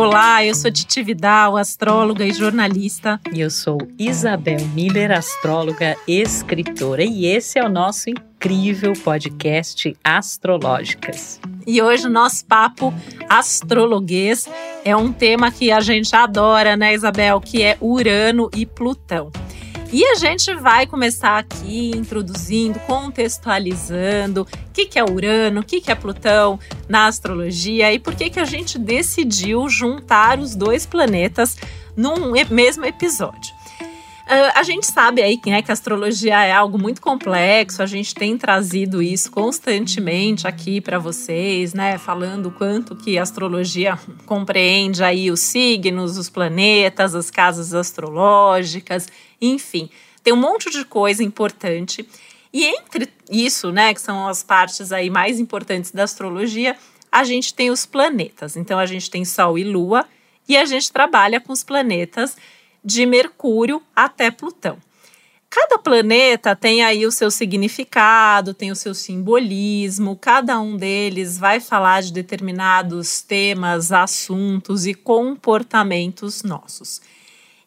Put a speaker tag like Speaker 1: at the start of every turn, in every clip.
Speaker 1: Olá, eu sou Titi Vidal, astróloga e jornalista.
Speaker 2: E eu sou Isabel Miller, astróloga e escritora. E esse é o nosso incrível podcast Astrológicas.
Speaker 1: E hoje o nosso papo astrologuês é um tema que a gente adora, né, Isabel? Que é Urano e Plutão. E a gente vai começar aqui introduzindo, contextualizando o que, que é Urano, o que, que é Plutão na astrologia e por que, que a gente decidiu juntar os dois planetas num mesmo episódio. Uh, a gente sabe aí né, que a astrologia é algo muito complexo, a gente tem trazido isso constantemente aqui para vocês, né? Falando quanto que a astrologia compreende aí os signos, os planetas, as casas astrológicas, enfim, tem um monte de coisa importante. E entre isso, né, que são as partes aí mais importantes da astrologia, a gente tem os planetas. Então a gente tem Sol e Lua e a gente trabalha com os planetas de Mercúrio até Plutão. Cada planeta tem aí o seu significado, tem o seu simbolismo, cada um deles vai falar de determinados temas, assuntos e comportamentos nossos.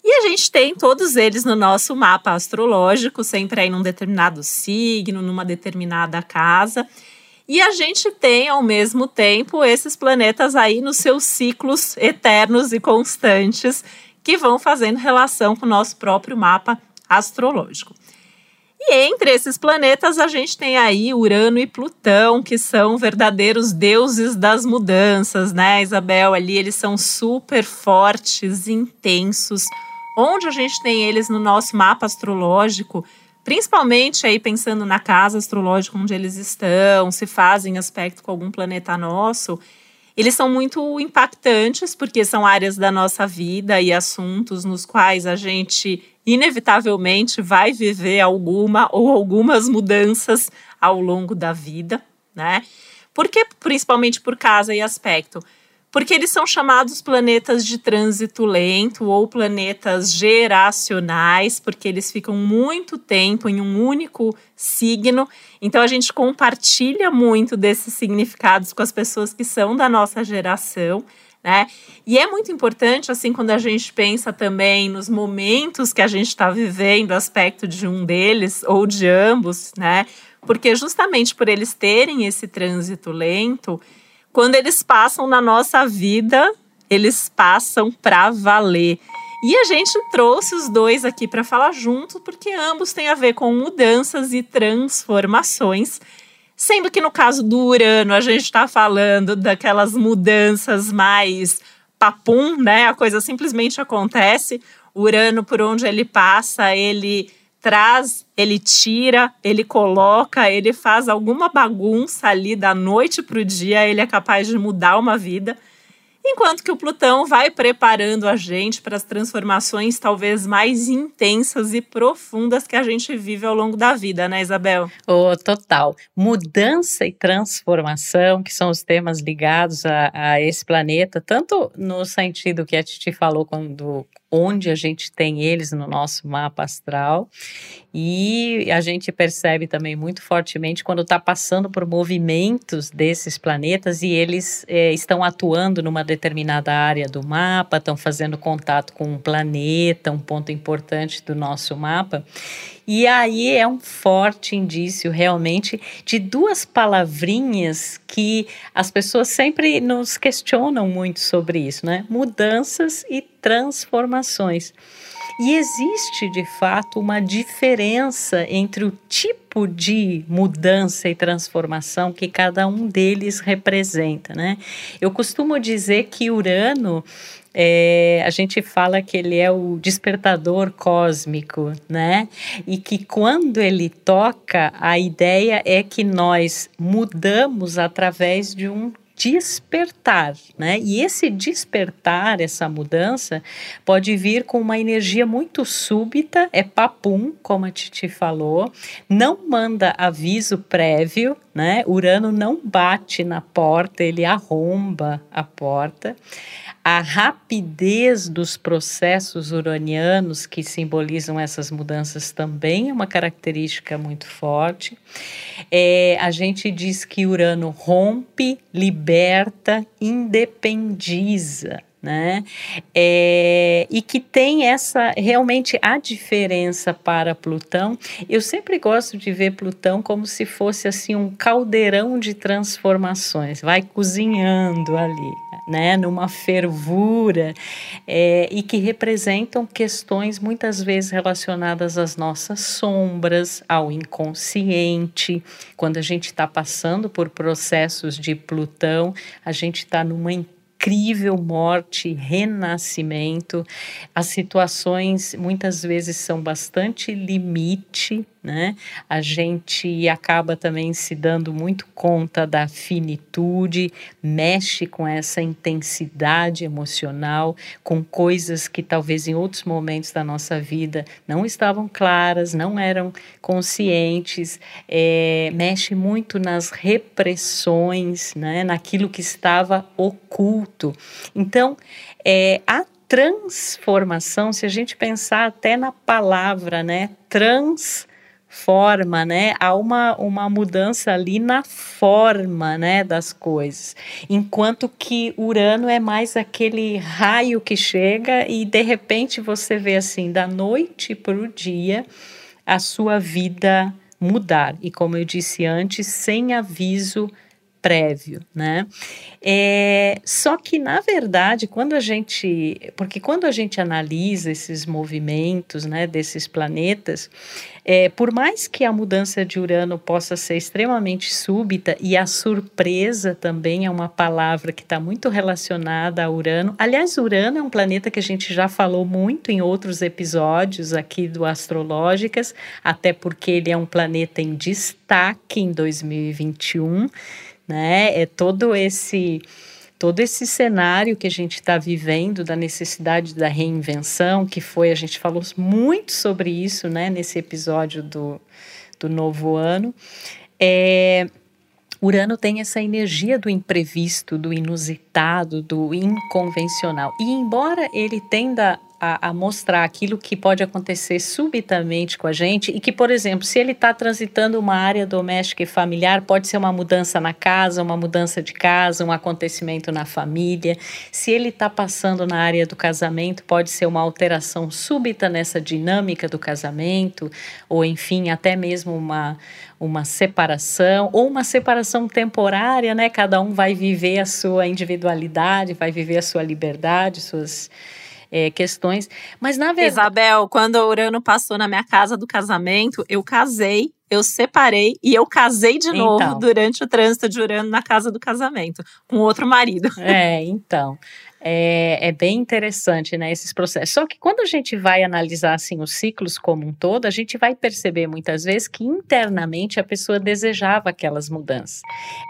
Speaker 1: E a gente tem todos eles no nosso mapa astrológico, sempre aí num determinado signo, numa determinada casa. E a gente tem, ao mesmo tempo, esses planetas aí nos seus ciclos eternos e constantes, que vão fazendo relação com o nosso próprio mapa astrológico. E entre esses planetas, a gente tem aí Urano e Plutão, que são verdadeiros deuses das mudanças, né, Isabel? Ali eles são super fortes, intensos. Onde a gente tem eles no nosso mapa astrológico, principalmente aí pensando na casa astrológica onde eles estão, se fazem aspecto com algum planeta nosso, eles são muito impactantes porque são áreas da nossa vida e assuntos nos quais a gente inevitavelmente vai viver alguma ou algumas mudanças ao longo da vida, né? Porque principalmente por casa e aspecto porque eles são chamados planetas de trânsito lento ou planetas geracionais, porque eles ficam muito tempo em um único signo. Então a gente compartilha muito desses significados com as pessoas que são da nossa geração. Né? E é muito importante, assim, quando a gente pensa também nos momentos que a gente está vivendo, aspecto de um deles ou de ambos, né? Porque justamente por eles terem esse trânsito lento, quando eles passam na nossa vida, eles passam para valer. E a gente trouxe os dois aqui para falar junto, porque ambos têm a ver com mudanças e transformações. Sendo que no caso do Urano, a gente está falando daquelas mudanças mais papum, né? A coisa simplesmente acontece. O Urano, por onde ele passa, ele traz, ele tira, ele coloca, ele faz alguma bagunça ali da noite para o dia, ele é capaz de mudar uma vida. Enquanto que o Plutão vai preparando a gente para as transformações talvez mais intensas e profundas que a gente vive ao longo da vida, né, Isabel?
Speaker 2: Oh, total. Mudança e transformação, que são os temas ligados a, a esse planeta, tanto no sentido que a Titi falou quando onde a gente tem eles no nosso mapa astral. E a gente percebe também muito fortemente quando está passando por movimentos desses planetas e eles é, estão atuando numa determinada área do mapa, estão fazendo contato com um planeta, um ponto importante do nosso mapa. E aí é um forte indício realmente de duas palavrinhas que as pessoas sempre nos questionam muito sobre isso, né? Mudanças e transformações. E existe de fato uma diferença entre o tipo de mudança e transformação que cada um deles representa, né? Eu costumo dizer que Urano é, a gente fala que ele é o despertador cósmico, né? E que quando ele toca, a ideia é que nós mudamos através de um despertar, né? E esse despertar, essa mudança, pode vir com uma energia muito súbita, é papum, como a Titi falou, não manda aviso prévio, né? Urano não bate na porta, ele arromba a porta a rapidez dos processos uranianos que simbolizam essas mudanças também é uma característica muito forte. É, a gente diz que Urano rompe, liberta, independiza. Né? É, e que tem essa realmente a diferença para Plutão. Eu sempre gosto de ver Plutão como se fosse assim um caldeirão de transformações, vai cozinhando ali, né? Numa fervura é, e que representam questões muitas vezes relacionadas às nossas sombras, ao inconsciente. Quando a gente está passando por processos de Plutão, a gente está numa incrível morte, renascimento. As situações muitas vezes são bastante limite, né? A gente acaba também se dando muito conta da finitude, mexe com essa intensidade emocional, com coisas que talvez em outros momentos da nossa vida não estavam claras, não eram conscientes, é, mexe muito nas repressões, né? Naquilo que estava oculto. Então, é, a transformação, se a gente pensar até na palavra, né? Trans forma, né? Há uma, uma mudança ali na forma, né, das coisas. Enquanto que Urano é mais aquele raio que chega e de repente você vê assim, da noite para o dia, a sua vida mudar. E como eu disse antes, sem aviso prévio, né? É, só que na verdade, quando a gente, porque quando a gente analisa esses movimentos, né, desses planetas, é, por mais que a mudança de Urano possa ser extremamente súbita e a surpresa também é uma palavra que está muito relacionada a Urano. Aliás, Urano é um planeta que a gente já falou muito em outros episódios aqui do Astrológicas, até porque ele é um planeta em destaque em 2021 né? É todo esse todo esse cenário que a gente está vivendo da necessidade da reinvenção, que foi a gente falou muito sobre isso, né? Nesse episódio do, do novo ano, é Urano tem essa energia do imprevisto, do inusitado, do inconvencional. E embora ele tenda a, a, mostrar aquilo que pode acontecer subitamente com a gente e que, por exemplo, se ele está transitando uma área doméstica e familiar, pode ser uma mudança na casa, uma mudança de casa, um acontecimento na família. Se ele está passando na área do casamento, pode ser uma alteração súbita nessa dinâmica do casamento, ou enfim, até mesmo uma, uma separação, ou uma separação temporária, né? Cada um vai viver a sua individualidade, vai viver a sua liberdade, suas é, questões. Mas na verdade.
Speaker 1: Isabel, quando o Urano passou na minha casa do casamento, eu casei, eu separei e eu casei de novo então. durante o trânsito de Urano na casa do casamento, com outro marido.
Speaker 2: É, então. É, é, bem interessante, né, esses processos. Só que quando a gente vai analisar, assim, os ciclos como um todo, a gente vai perceber muitas vezes que internamente a pessoa desejava aquelas mudanças.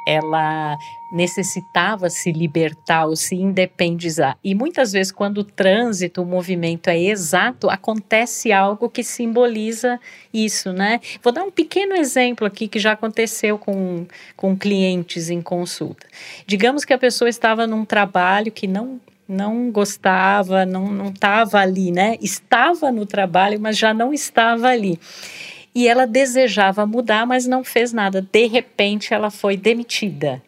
Speaker 2: Ela necessitava se libertar ou se independizar. E muitas vezes, quando o trânsito, o movimento é exato, acontece algo que simboliza isso, né? Vou dar um pequeno exemplo aqui que já aconteceu com, com clientes em consulta. Digamos que a pessoa estava num trabalho que não não gostava, não estava ali, né? Estava no trabalho, mas já não estava ali. E ela desejava mudar, mas não fez nada. De repente, ela foi demitida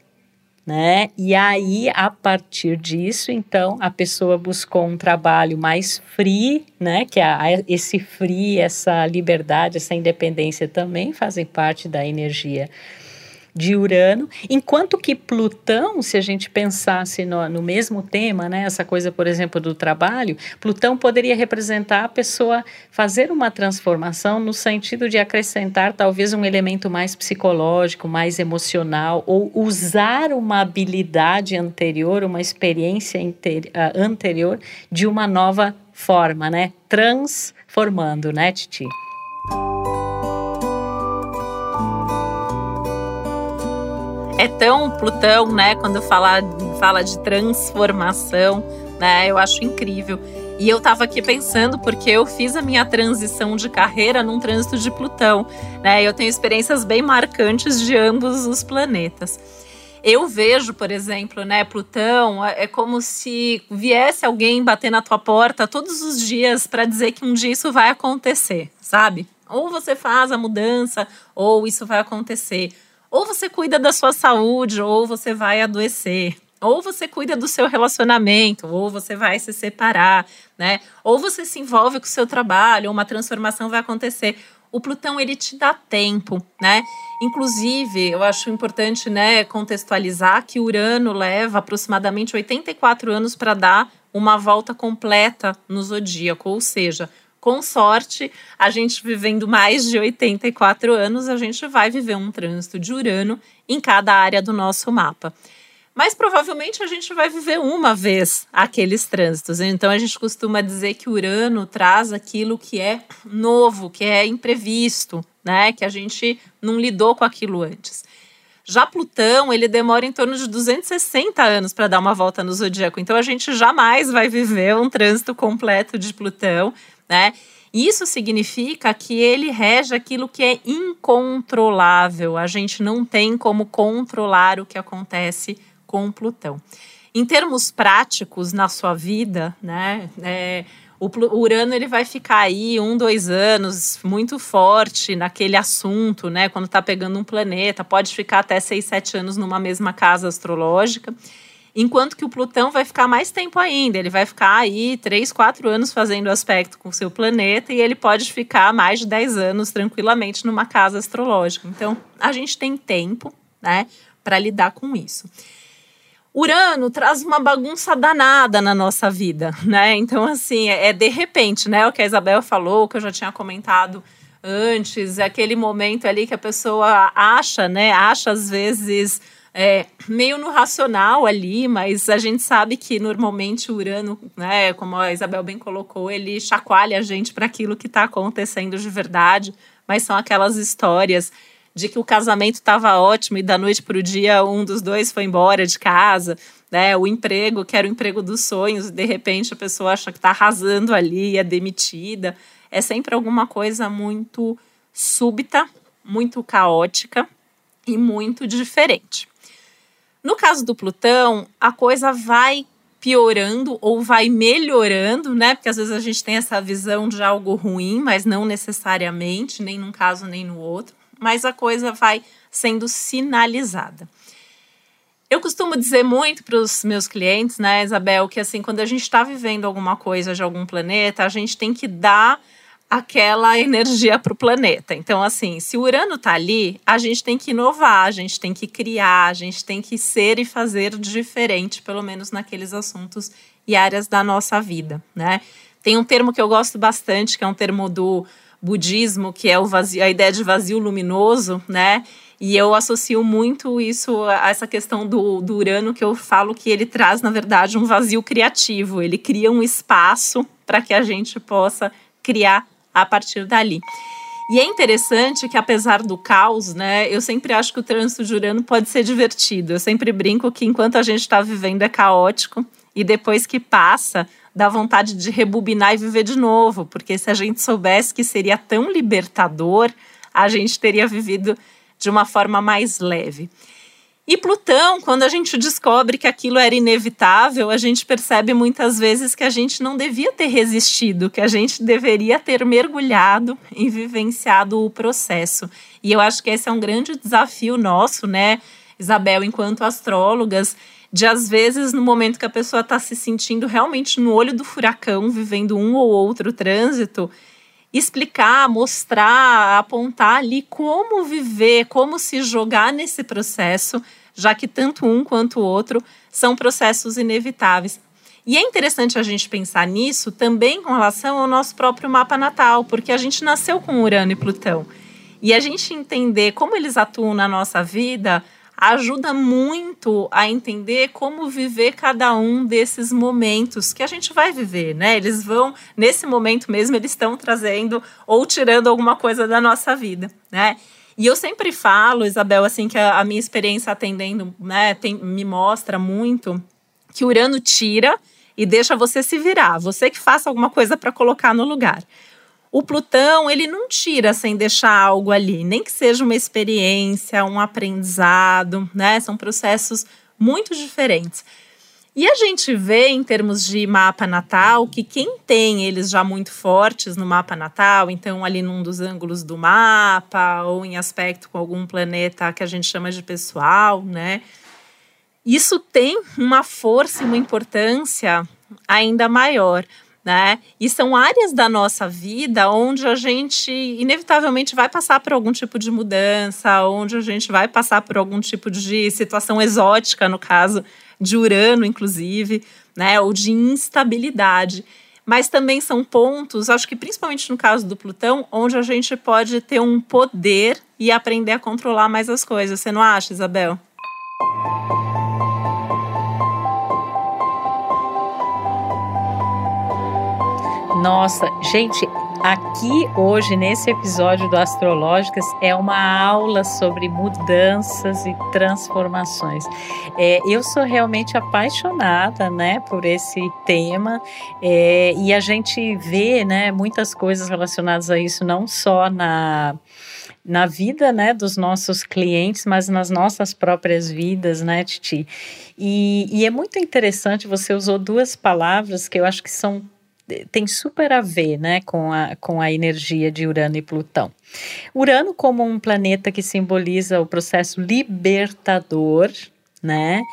Speaker 2: né? E aí, a partir disso, então, a pessoa buscou um trabalho mais free, né? Que a, esse free, essa liberdade, essa independência também fazem parte da energia de Urano, enquanto que Plutão, se a gente pensasse no, no, mesmo tema, né, essa coisa, por exemplo, do trabalho, Plutão poderia representar a pessoa fazer uma transformação no sentido de acrescentar talvez um elemento mais psicológico, mais emocional, ou usar uma habilidade anterior, uma experiência uh, anterior de uma nova forma, né, transformando, né, Titi?
Speaker 1: É tão Plutão, né? Quando fala, fala de transformação, né? Eu acho incrível. E eu estava aqui pensando porque eu fiz a minha transição de carreira num trânsito de Plutão, né? Eu tenho experiências bem marcantes de ambos os planetas. Eu vejo, por exemplo, né, Plutão é, é como se viesse alguém bater na tua porta todos os dias para dizer que um dia isso vai acontecer, sabe? Ou você faz a mudança, ou isso vai acontecer. Ou você cuida da sua saúde, ou você vai adoecer. Ou você cuida do seu relacionamento, ou você vai se separar, né? Ou você se envolve com o seu trabalho, ou uma transformação vai acontecer. O Plutão ele te dá tempo, né? Inclusive, eu acho importante, né, contextualizar que Urano leva aproximadamente 84 anos para dar uma volta completa no zodíaco, ou seja, com sorte, a gente vivendo mais de 84 anos, a gente vai viver um trânsito de Urano em cada área do nosso mapa. Mas provavelmente a gente vai viver uma vez aqueles trânsitos. Então a gente costuma dizer que Urano traz aquilo que é novo, que é imprevisto, né? Que a gente não lidou com aquilo antes. Já Plutão, ele demora em torno de 260 anos para dar uma volta no zodíaco. Então a gente jamais vai viver um trânsito completo de Plutão né? Isso significa que ele rege aquilo que é incontrolável. A gente não tem como controlar o que acontece com Plutão. Em termos práticos na sua vida, né? É, o Urano ele vai ficar aí um, dois anos muito forte naquele assunto, né? Quando está pegando um planeta, pode ficar até seis, sete anos numa mesma casa astrológica. Enquanto que o Plutão vai ficar mais tempo ainda, ele vai ficar aí 3, 4 anos fazendo aspecto com o seu planeta e ele pode ficar mais de 10 anos tranquilamente numa casa astrológica. Então, a gente tem tempo, né, para lidar com isso. Urano traz uma bagunça danada na nossa vida, né? Então, assim, é, é de repente, né? O que a Isabel falou, que eu já tinha comentado antes, é aquele momento ali que a pessoa acha, né? Acha às vezes é, meio no racional ali, mas a gente sabe que normalmente o Urano, né, como a Isabel bem colocou, ele chacoalha a gente para aquilo que está acontecendo de verdade, mas são aquelas histórias de que o casamento estava ótimo e da noite para o dia um dos dois foi embora de casa, né? O emprego, que era o emprego dos sonhos, de repente a pessoa acha que está arrasando ali, é demitida. É sempre alguma coisa muito súbita, muito caótica e muito diferente. No caso do Plutão, a coisa vai piorando ou vai melhorando, né? Porque às vezes a gente tem essa visão de algo ruim, mas não necessariamente, nem num caso nem no outro, mas a coisa vai sendo sinalizada. Eu costumo dizer muito para os meus clientes, né, Isabel, que assim, quando a gente está vivendo alguma coisa de algum planeta, a gente tem que dar aquela energia para o planeta. Então, assim, se o Urano está ali, a gente tem que inovar, a gente tem que criar, a gente tem que ser e fazer diferente, pelo menos naqueles assuntos e áreas da nossa vida, né? Tem um termo que eu gosto bastante, que é um termo do budismo, que é o vazio, a ideia de vazio luminoso, né? E eu associo muito isso a essa questão do, do Urano, que eu falo que ele traz, na verdade, um vazio criativo. Ele cria um espaço para que a gente possa criar a partir dali. E é interessante que, apesar do caos, né, eu sempre acho que o trânsito de Urano pode ser divertido. Eu sempre brinco que enquanto a gente está vivendo é caótico e depois que passa, dá vontade de rebobinar e viver de novo, porque se a gente soubesse que seria tão libertador, a gente teria vivido de uma forma mais leve. E Plutão, quando a gente descobre que aquilo era inevitável, a gente percebe muitas vezes que a gente não devia ter resistido, que a gente deveria ter mergulhado e vivenciado o processo. E eu acho que esse é um grande desafio nosso, né, Isabel, enquanto astrólogas, de às vezes no momento que a pessoa está se sentindo realmente no olho do furacão, vivendo um ou outro trânsito, explicar, mostrar, apontar ali como viver, como se jogar nesse processo, já que tanto um quanto o outro são processos inevitáveis. E é interessante a gente pensar nisso também com relação ao nosso próprio mapa natal, porque a gente nasceu com Urano e Plutão. E a gente entender como eles atuam na nossa vida ajuda muito a entender como viver cada um desses momentos que a gente vai viver, né? Eles vão, nesse momento mesmo, eles estão trazendo ou tirando alguma coisa da nossa vida, né? E eu sempre falo, Isabel, assim, que a, a minha experiência atendendo, né, tem, me mostra muito que Urano tira e deixa você se virar, você que faça alguma coisa para colocar no lugar. O Plutão, ele não tira sem deixar algo ali, nem que seja uma experiência, um aprendizado, né? São processos muito diferentes. E a gente vê, em termos de mapa natal, que quem tem eles já muito fortes no mapa natal, então ali num dos ângulos do mapa, ou em aspecto com algum planeta que a gente chama de pessoal, né? isso tem uma força e uma importância ainda maior. Né? E são áreas da nossa vida onde a gente inevitavelmente vai passar por algum tipo de mudança, onde a gente vai passar por algum tipo de situação exótica, no caso de Urano, inclusive, né? Ou de instabilidade. Mas também são pontos, acho que principalmente no caso do Plutão, onde a gente pode ter um poder e aprender a controlar mais as coisas. Você não acha, Isabel?
Speaker 2: Nossa, gente, aqui hoje nesse episódio do Astrológicas é uma aula sobre mudanças e transformações. É, eu sou realmente apaixonada, né, por esse tema é, e a gente vê, né, muitas coisas relacionadas a isso não só na na vida, né, dos nossos clientes, mas nas nossas próprias vidas, né, Titi? E, e é muito interessante, você usou duas palavras que eu acho que são tem super a ver né, com, a, com a energia de Urano e Plutão. Urano, como um planeta que simboliza o processo libertador, né?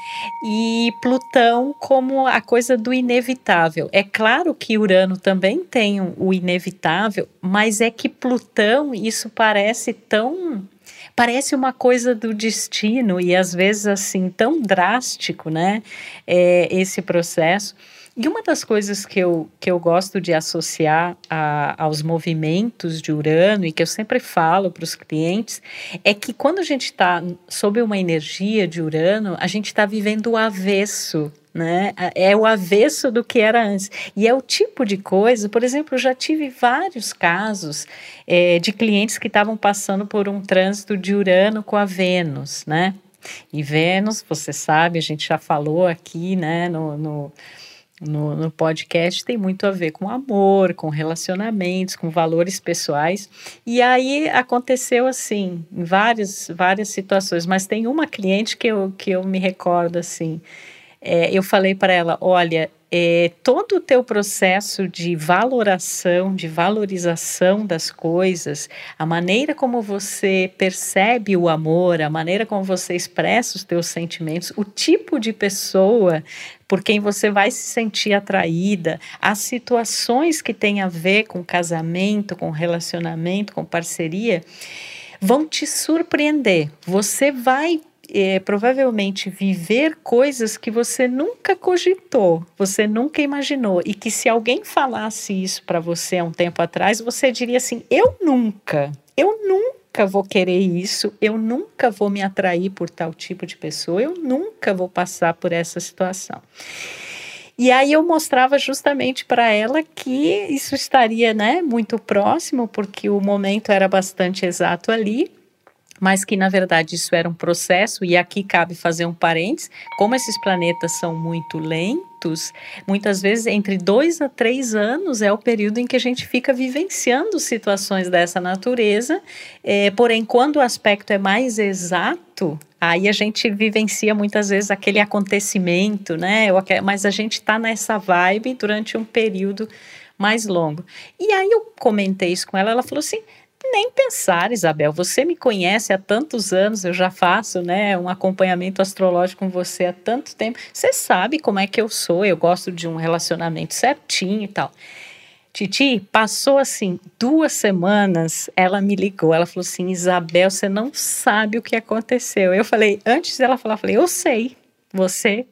Speaker 2: E Plutão como a coisa do inevitável. É claro que Urano também tem o inevitável, mas é que Plutão, isso parece tão parece uma coisa do destino e às vezes assim tão drástico, né? É, esse processo. E uma das coisas que eu, que eu gosto de associar a, aos movimentos de Urano e que eu sempre falo para os clientes é que quando a gente está sob uma energia de Urano, a gente está vivendo o avesso né? É o avesso do que era antes. E é o tipo de coisa, por exemplo, eu já tive vários casos é, de clientes que estavam passando por um trânsito de Urano com a Vênus, né? E Vênus, você sabe, a gente já falou aqui, né, no, no no, no, podcast tem muito a ver com amor, com relacionamentos, com valores pessoais. E aí aconteceu assim, em várias, várias situações, mas tem uma cliente que eu, que eu me recordo assim. É, eu falei para ela: olha, é, todo o teu processo de valoração, de valorização das coisas, a maneira como você percebe o amor, a maneira como você expressa os teus sentimentos, o tipo de pessoa por quem você vai se sentir atraída, as situações que têm a ver com casamento, com relacionamento, com parceria, vão te surpreender. Você vai é, provavelmente viver coisas que você nunca cogitou, você nunca imaginou, e que se alguém falasse isso para você há um tempo atrás, você diria assim: eu nunca, eu nunca vou querer isso, eu nunca vou me atrair por tal tipo de pessoa, eu nunca vou passar por essa situação. E aí eu mostrava justamente para ela que isso estaria, né, muito próximo, porque o momento era bastante exato ali mas que na verdade isso era um processo, e aqui cabe fazer um parênteses, como esses planetas são muito lentos, muitas vezes entre dois a três anos é o período em que a gente fica vivenciando situações dessa natureza, é, porém, quando o aspecto é mais exato, aí a gente vivencia muitas vezes aquele acontecimento, né? Mas a gente está nessa vibe durante um período mais longo. E aí eu comentei isso com ela, ela falou assim nem pensar, Isabel. Você me conhece há tantos anos, eu já faço, né, um acompanhamento astrológico com você há tanto tempo. Você sabe como é que eu sou, eu gosto de um relacionamento certinho e tal. Titi, passou assim duas semanas, ela me ligou, ela falou assim, Isabel, você não sabe o que aconteceu. Eu falei, antes dela falar, eu falei, eu sei, você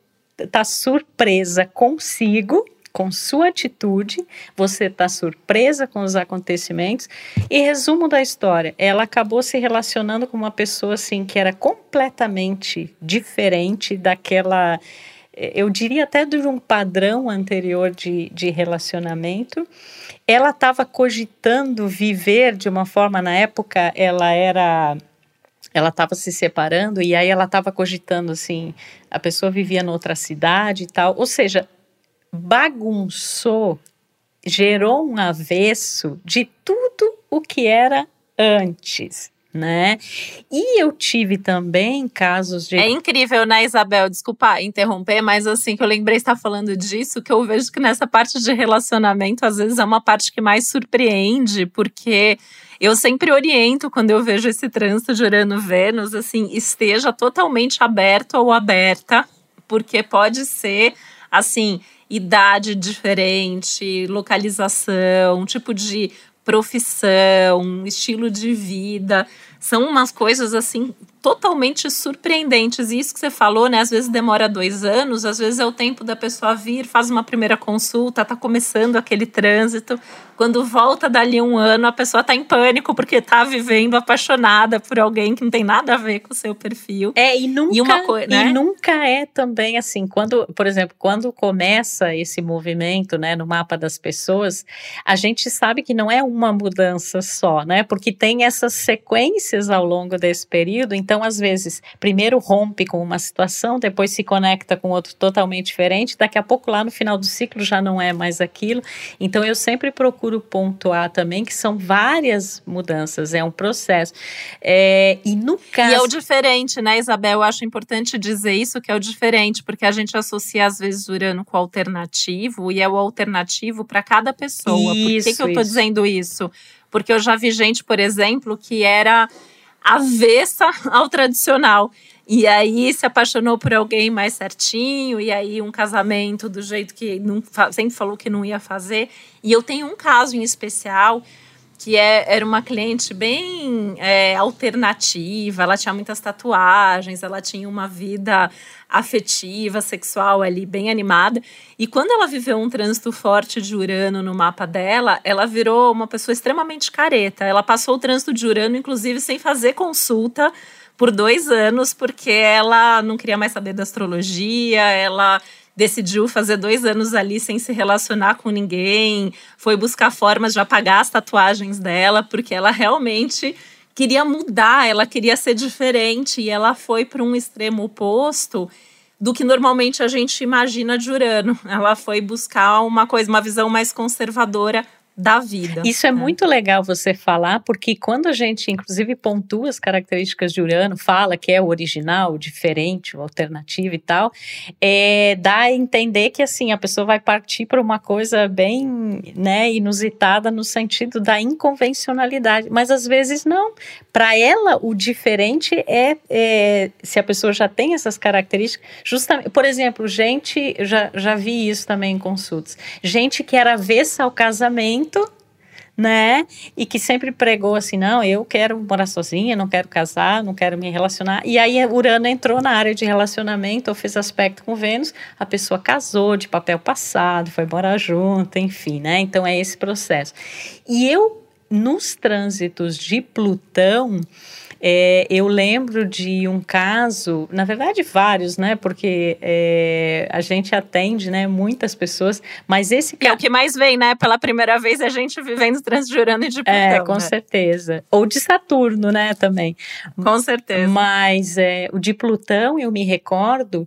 Speaker 2: tá surpresa consigo com sua atitude, você está surpresa com os acontecimentos. E resumo da história, ela acabou se relacionando com uma pessoa assim que era completamente diferente daquela, eu diria até de um padrão anterior de, de relacionamento. Ela estava cogitando viver de uma forma, na época, ela era ela estava se separando e aí ela estava cogitando assim, a pessoa vivia noutra cidade e tal, ou seja, bagunçou, gerou um avesso de tudo o que era antes. Né? E eu tive também casos de.
Speaker 1: É incrível, né, Isabel? Desculpa interromper, mas assim que eu lembrei estar falando disso, que eu vejo que nessa parte de relacionamento, às vezes é uma parte que mais surpreende, porque eu sempre oriento quando eu vejo esse trânsito de Urano Vênus, assim, esteja totalmente aberto ou aberta porque pode ser assim, idade diferente, localização, tipo de profissão, estilo de vida. São umas coisas assim totalmente surpreendentes. E isso que você falou, né? Às vezes demora dois anos, às vezes é o tempo da pessoa vir, faz uma primeira consulta, tá começando aquele trânsito. Quando volta dali um ano, a pessoa tá em pânico porque tá vivendo apaixonada por alguém que não tem nada a ver com o seu perfil.
Speaker 2: É, e nunca, e uma né? e nunca é também assim, quando, por exemplo, quando começa esse movimento, né, no mapa das pessoas, a gente sabe que não é uma mudança só, né? Porque tem essas sequências ao longo desse período, então, às vezes, primeiro rompe com uma situação, depois se conecta com outro totalmente diferente, daqui a pouco, lá no final do ciclo, já não é mais aquilo. Então, eu sempre procuro pontuar também que são várias mudanças, é um processo. É, e no caso.
Speaker 1: E é o diferente, né, Isabel? Eu acho importante dizer isso, que é o diferente, porque a gente associa, às vezes, Urano com o alternativo, e é o alternativo para cada pessoa. Isso, Por que, que eu estou dizendo isso? Porque eu já vi gente, por exemplo, que era avessa ao tradicional. E aí se apaixonou por alguém mais certinho, e aí um casamento do jeito que não, sempre falou que não ia fazer. E eu tenho um caso em especial que é, era uma cliente bem é, alternativa, ela tinha muitas tatuagens, ela tinha uma vida afetiva, sexual ali, bem animada. E quando ela viveu um trânsito forte de Urano no mapa dela, ela virou uma pessoa extremamente careta. Ela passou o trânsito de Urano, inclusive, sem fazer consulta por dois anos, porque ela não queria mais saber da astrologia, ela decidiu fazer dois anos ali sem se relacionar com ninguém, foi buscar formas de apagar as tatuagens dela, porque ela realmente queria mudar, ela queria ser diferente e ela foi para um extremo oposto do que normalmente a gente imagina de Urano. Ela foi buscar uma coisa, uma visão mais conservadora da vida.
Speaker 2: Isso é, é, muito legal você falar, porque quando a gente, inclusive, pontua as características de Urano, fala que é o original, o diferente, o alternativo e tal, é, dá a entender que assim a pessoa vai partir para uma coisa bem né, inusitada no sentido da inconvencionalidade, mas às vezes não. Para ela, o diferente é, é, se a pessoa já tem essas características, justamente, por exemplo, gente, já, já vi isso também em consultas, gente que era avessa ao casamento né? E que sempre pregou assim: não, eu quero morar sozinha, não quero casar, não quero me relacionar. E aí Urano entrou na área de relacionamento, ou fez aspecto com Vênus, a pessoa casou de papel passado, foi morar junto, enfim, né? Então é esse processo. E eu, nos trânsitos de Plutão, é, eu lembro de um caso, na verdade vários, né? Porque é, a gente atende, né? Muitas pessoas, mas esse
Speaker 1: que é o que mais vem, né? Pela primeira vez a gente vivendo Transjurano e de Plutão.
Speaker 2: É, com
Speaker 1: né?
Speaker 2: certeza. Ou de Saturno, né? Também.
Speaker 1: Com certeza.
Speaker 2: Mas é, o de Plutão eu me recordo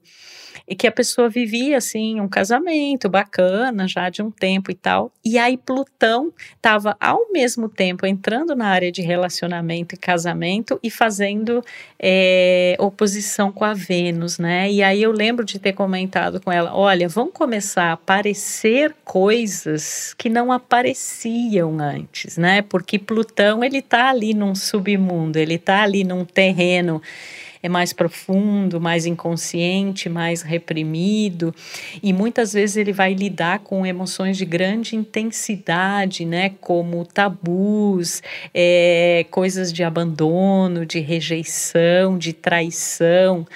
Speaker 2: e que a pessoa vivia assim um casamento bacana já de um tempo e tal. E aí Plutão estava ao mesmo tempo entrando na área de relacionamento e casamento e fazendo é, oposição com a Vênus, né? E aí eu lembro de ter comentado com ela: olha, vão começar a aparecer coisas que não apareciam antes, né? Porque Plutão ele está ali num submundo, ele está ali num terreno é mais profundo, mais inconsciente, mais reprimido, e muitas vezes ele vai lidar com emoções de grande intensidade, né, como tabus, é, coisas de abandono, de rejeição, de traição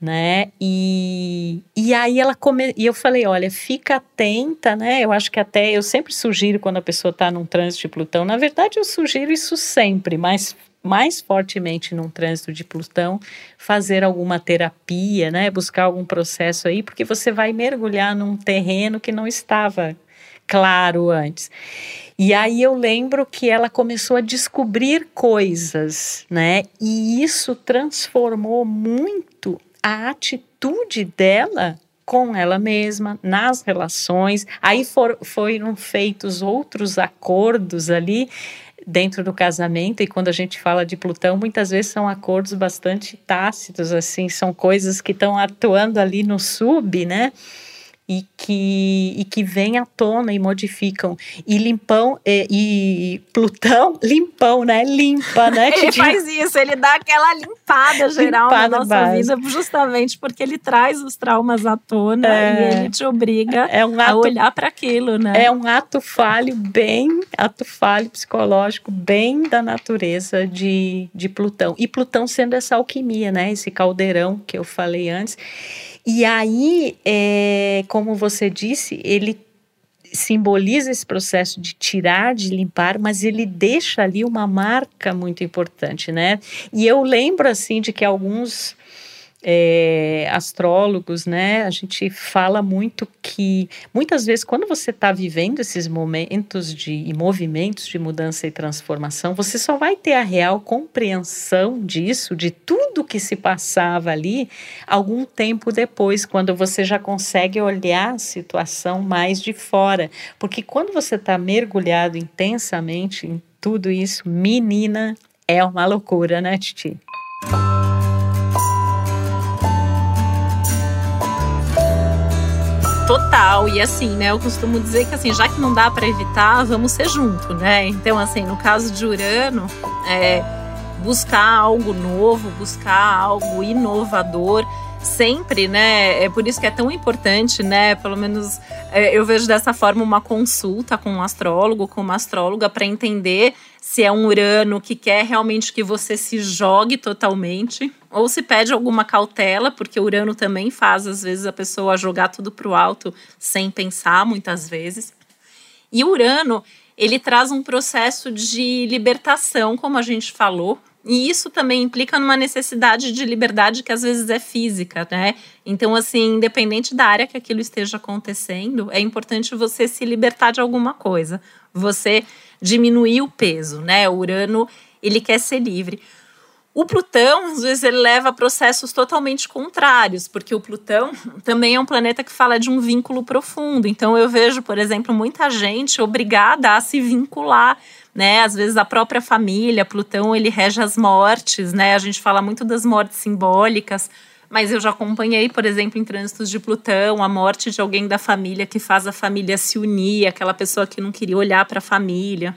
Speaker 2: né? E, e aí ela come, e eu falei, olha, fica atenta, né? Eu acho que até eu sempre sugiro quando a pessoa está num trânsito de Plutão, na verdade eu sugiro isso sempre, mas mais fortemente num trânsito de Plutão, fazer alguma terapia, né, buscar algum processo aí, porque você vai mergulhar num terreno que não estava claro antes. E aí eu lembro que ela começou a descobrir coisas, né? E isso transformou muito a atitude dela com ela mesma, nas relações. Aí for, foram feitos outros acordos ali dentro do casamento, e quando a gente fala de Plutão, muitas vezes são acordos bastante tácitos, assim, são coisas que estão atuando ali no sub, né? E que, e que vêm à tona e modificam. E Limpão e, e Plutão, Limpão, né? Limpa, né?
Speaker 1: ele faz isso, ele dá aquela limpada geral limpada na nossa base. vida, justamente porque ele traz os traumas à tona é, e ele te obriga é um ato, a olhar para aquilo, né?
Speaker 2: É um ato falho bem, ato falho psicológico bem da natureza de, de Plutão. E Plutão sendo essa alquimia, né? Esse caldeirão que eu falei antes. E aí, é, como você disse, ele simboliza esse processo de tirar, de limpar, mas ele deixa ali uma marca muito importante, né? E eu lembro assim de que alguns é, astrólogos, né? A gente fala muito que muitas vezes quando você está vivendo esses momentos de e movimentos de mudança e transformação, você só vai ter a real compreensão disso, de tudo que se passava ali, algum tempo depois, quando você já consegue olhar a situação mais de fora, porque quando você está mergulhado intensamente em tudo isso, menina, é uma loucura, né, Titi?
Speaker 1: Total. E assim, né? Eu costumo dizer que assim, já que não dá para evitar, vamos ser junto, né? Então, assim, no caso de Urano, é buscar algo novo, buscar algo inovador sempre, né? É por isso que é tão importante, né? Pelo menos é, eu vejo dessa forma uma consulta com um astrólogo, com uma astróloga, para entender se é um Urano que quer realmente que você se jogue totalmente, ou se pede alguma cautela, porque o Urano também faz, às vezes, a pessoa jogar tudo para o alto sem pensar, muitas vezes. E o Urano, ele traz um processo de libertação, como a gente falou, e isso também implica numa necessidade de liberdade que às vezes é física, né? Então, assim, independente da área que aquilo esteja acontecendo, é importante você se libertar de alguma coisa. Você diminuir o peso, né? O Urano, ele quer ser livre. O Plutão, às vezes, ele leva a processos totalmente contrários, porque o Plutão também é um planeta que fala de um vínculo profundo. Então, eu vejo, por exemplo, muita gente obrigada a se vincular, né? Às vezes, a própria família, Plutão, ele rege as mortes, né? A gente fala muito das mortes simbólicas, mas eu já acompanhei, por exemplo, em trânsitos de Plutão, a morte de alguém da família que faz a família se unir, aquela pessoa que não queria olhar para a família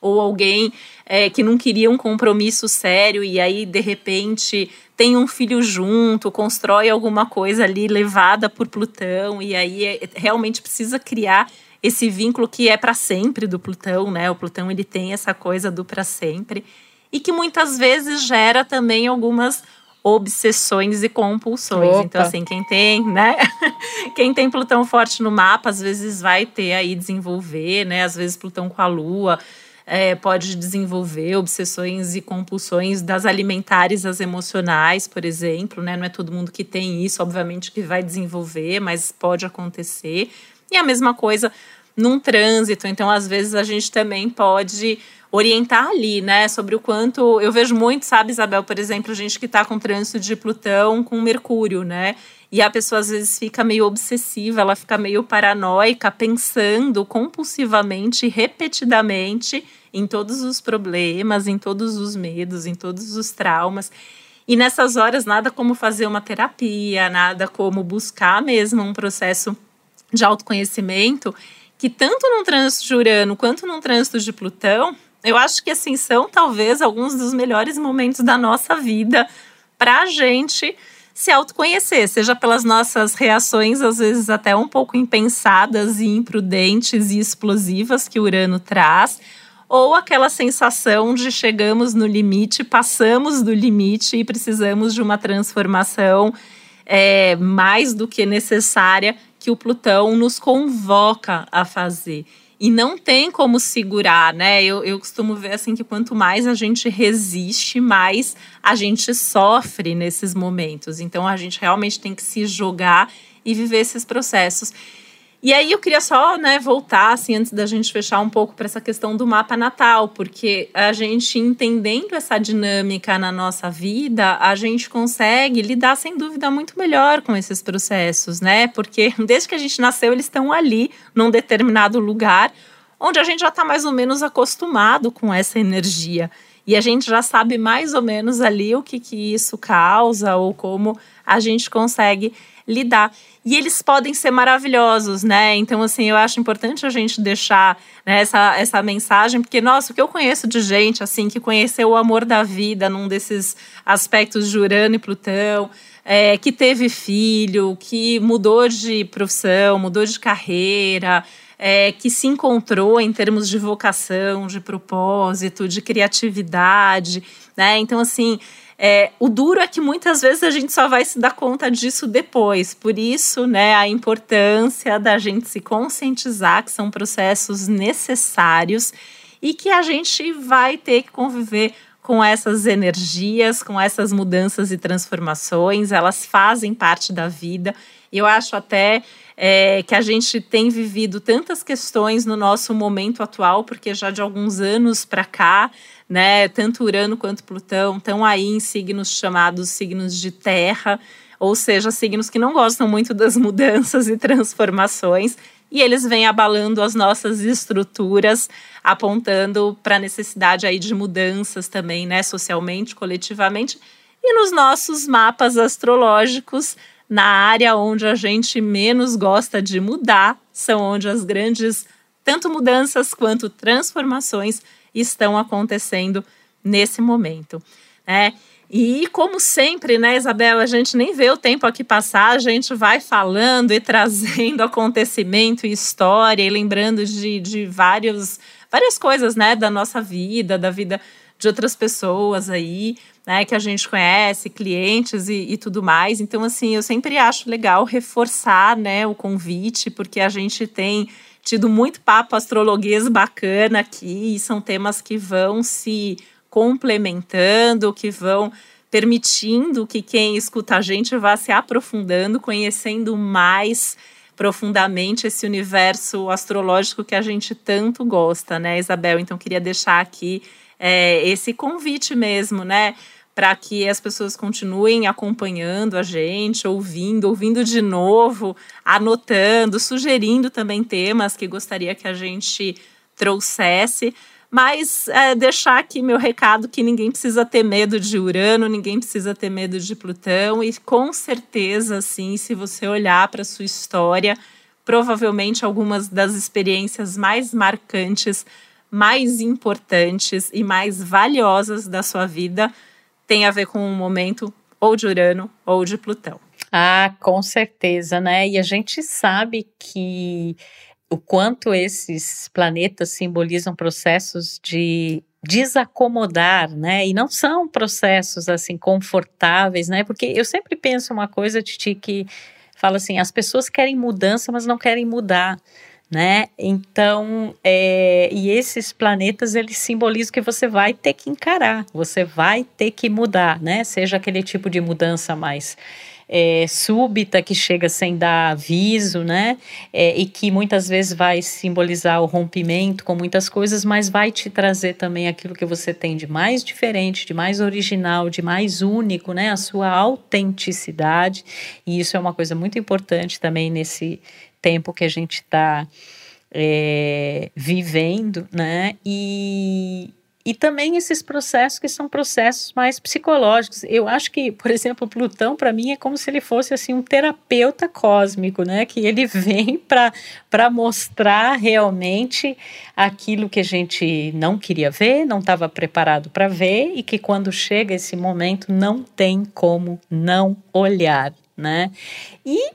Speaker 1: ou alguém é, que não queria um compromisso sério e aí de repente tem um filho junto, constrói alguma coisa ali levada por Plutão e aí é, realmente precisa criar esse vínculo que é para sempre do Plutão, né? O Plutão ele tem essa coisa do para sempre e que muitas vezes gera também algumas obsessões e compulsões. Opa. Então, assim, quem tem, né? quem tem Plutão forte no mapa, às vezes vai ter aí desenvolver, né? Às vezes Plutão com a Lua é, pode desenvolver obsessões e compulsões das alimentares às emocionais, por exemplo, né? Não é todo mundo que tem isso, obviamente, que vai desenvolver, mas pode acontecer. E a mesma coisa num trânsito. Então, às vezes, a gente também pode orientar ali, né? Sobre o quanto. Eu vejo muito, sabe, Isabel, por exemplo, gente que está com trânsito de Plutão com Mercúrio, né? E a pessoa às vezes fica meio obsessiva, ela fica meio paranoica, pensando compulsivamente, repetidamente em todos os problemas, em todos os medos, em todos os traumas. E nessas horas, nada como fazer uma terapia, nada como buscar mesmo um processo de autoconhecimento, que tanto num trânsito de Urano quanto num trânsito de Plutão, eu acho que assim são talvez alguns dos melhores momentos da nossa vida para a gente se autoconhecer, seja pelas nossas reações, às vezes até um pouco impensadas e imprudentes e explosivas que o Urano traz, ou aquela sensação de chegamos no limite, passamos do limite e precisamos de uma transformação é, mais do que necessária que o Plutão nos convoca a fazer. E não tem como segurar, né? Eu, eu costumo ver assim que quanto mais a gente resiste, mais a gente sofre nesses momentos. Então a gente realmente tem que se jogar e viver esses processos. E aí eu queria só, né, voltar assim antes da gente fechar um pouco para essa questão do mapa natal, porque a gente entendendo essa dinâmica na nossa vida, a gente consegue lidar sem dúvida muito melhor com esses processos, né? Porque desde que a gente nasceu, eles estão ali num determinado lugar onde a gente já está mais ou menos acostumado com essa energia. E a gente já sabe mais ou menos ali o que, que isso causa ou como a gente consegue lidar. E eles podem ser maravilhosos, né? Então, assim, eu acho importante a gente deixar né, essa, essa mensagem, porque, nossa, o que eu conheço de gente, assim, que conheceu o amor da vida num desses aspectos de Urano e Plutão, é, que teve filho, que mudou de profissão, mudou de carreira, é, que se encontrou em termos de vocação, de propósito, de criatividade, né? Então, assim, é, o duro é que muitas vezes a gente só vai se dar conta disso depois. Por isso, né, a importância da gente se conscientizar que são processos necessários e que a gente vai ter que conviver com essas energias, com essas mudanças e transformações. Elas fazem parte da vida. Eu acho até é, que a gente tem vivido tantas questões no nosso momento atual, porque já de alguns anos para cá, né, tanto Urano quanto Plutão estão aí em signos chamados signos de terra, ou seja, signos que não gostam muito das mudanças e transformações, e eles vêm abalando as nossas estruturas, apontando para a necessidade aí de mudanças também, né, socialmente, coletivamente, e nos nossos mapas astrológicos na área onde a gente menos gosta de mudar, são onde as grandes, tanto mudanças quanto transformações, estão acontecendo nesse momento. Né? E como sempre, né, Isabel, a gente nem vê o tempo aqui passar, a gente vai falando e trazendo acontecimento e história e lembrando de, de vários, várias coisas, né, da nossa vida, da vida de outras pessoas aí né, que a gente conhece, clientes e, e, tudo mais. Então, assim, eu sempre acho legal reforçar, né, o convite, porque a gente tem tido muito papo astrologuês bacana aqui, e são temas que vão se complementando, que vão permitindo que quem escuta a gente vá se aprofundando, conhecendo mais profundamente esse universo astrológico que a gente tanto gosta, né, Isabel? Então, queria deixar aqui é, esse convite mesmo, né? Para que as pessoas continuem acompanhando a gente, ouvindo, ouvindo de novo, anotando, sugerindo também temas que gostaria que a gente trouxesse. Mas é, deixar aqui meu recado que ninguém precisa ter medo de Urano, ninguém precisa ter medo de Plutão, e com certeza, sim, se você olhar para a sua história, provavelmente algumas das experiências mais marcantes, mais importantes e mais valiosas da sua vida tem a ver com um momento ou de Urano ou de Plutão.
Speaker 2: Ah, com certeza, né? E a gente sabe que o quanto esses planetas simbolizam processos de desacomodar, né? E não são processos assim confortáveis, né? Porque eu sempre penso uma coisa, Titi, que fala assim: as pessoas querem mudança, mas não querem mudar né? Então, é, e esses planetas eles simbolizam que você vai ter que encarar, você vai ter que mudar, né? Seja aquele tipo de mudança mais é, súbita que chega sem dar aviso, né? É, e que muitas vezes vai simbolizar o rompimento com muitas coisas, mas vai te trazer também aquilo que você tem de mais diferente, de mais original, de mais único, né? A sua autenticidade. E isso é uma coisa muito importante também nesse tempo que a gente está é, vivendo, né? E, e também esses processos que são processos mais psicológicos. Eu acho que, por exemplo, Plutão para mim é como se ele fosse assim um terapeuta cósmico, né? Que ele vem para mostrar realmente aquilo que a gente não queria ver, não estava preparado para ver e que quando chega esse momento não tem como não olhar, né? E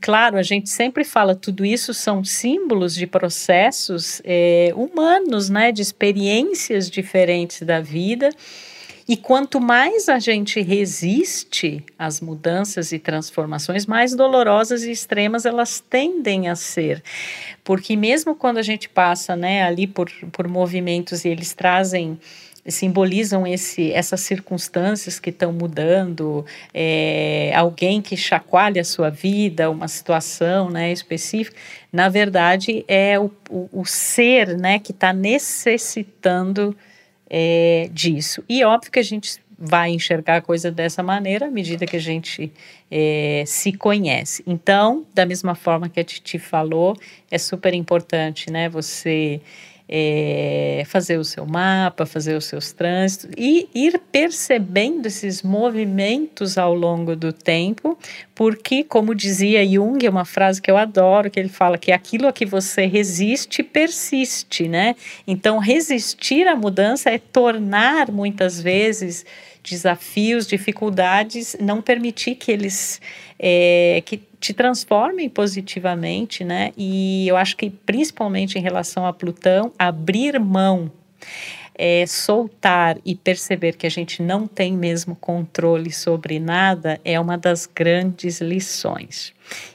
Speaker 2: claro, a gente sempre fala, tudo isso são símbolos de processos é, humanos, né, de experiências diferentes da vida. E quanto mais a gente resiste às mudanças e transformações, mais dolorosas e extremas elas tendem a ser. Porque mesmo quando a gente passa né, ali por, por movimentos e eles trazem simbolizam esse, essas circunstâncias que estão mudando, é, alguém que chacoalha a sua vida, uma situação né, específica, na verdade é o, o, o ser né, que está necessitando é, disso. E óbvio que a gente vai enxergar a coisa dessa maneira à medida que a gente é, se conhece. Então, da mesma forma que a Titi falou, é super importante, né? Você é, fazer o seu mapa, fazer os seus trânsitos e ir percebendo esses movimentos ao longo do tempo, porque, como dizia Jung, é uma frase que eu adoro, que ele fala que aquilo a que você resiste persiste, né? Então, resistir à mudança é tornar muitas vezes desafios, dificuldades, não permitir que eles é, que te transformem positivamente, né? E eu acho que principalmente em relação a Plutão, abrir mão é, soltar e perceber que a gente não tem mesmo controle sobre nada é uma das grandes lições.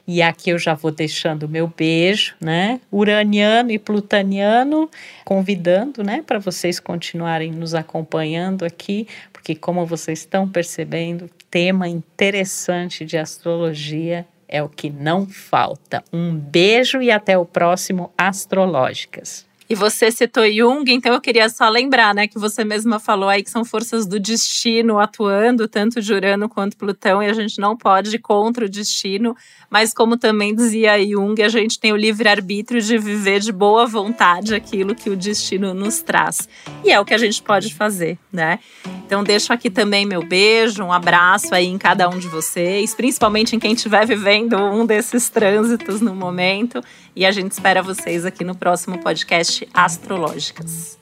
Speaker 2: E aqui eu já vou deixando o meu beijo, né? Uraniano e plutaniano, convidando, né, para vocês continuarem nos acompanhando aqui, porque como vocês estão percebendo, tema interessante de astrologia é o que não falta. Um beijo e até o próximo Astrológicas.
Speaker 1: E você citou Jung, então eu queria só lembrar, né, que você mesma falou aí que são forças do destino atuando, tanto de Urano quanto Plutão, e a gente não pode ir contra o destino, mas como também dizia Jung, a gente tem o livre-arbítrio de viver de boa vontade aquilo que o destino nos traz. E é o que a gente pode fazer, né? Então deixo aqui também meu beijo, um abraço aí em cada um de vocês, principalmente em quem estiver vivendo um desses trânsitos no momento, e a gente espera vocês aqui no próximo podcast Astrológicas.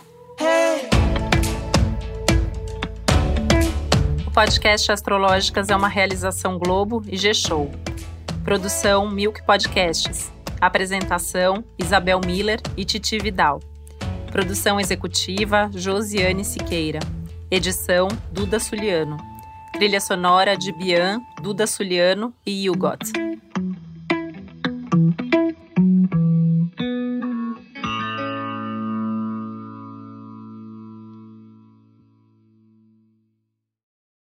Speaker 1: O podcast Astrológicas é uma realização Globo e G-Show. Produção Milk Podcasts. Apresentação Isabel Miller e Titi Vidal. Produção executiva Josiane Siqueira. Edição Duda Suliano. Trilha sonora de Bian, Duda Suliano e Hugot.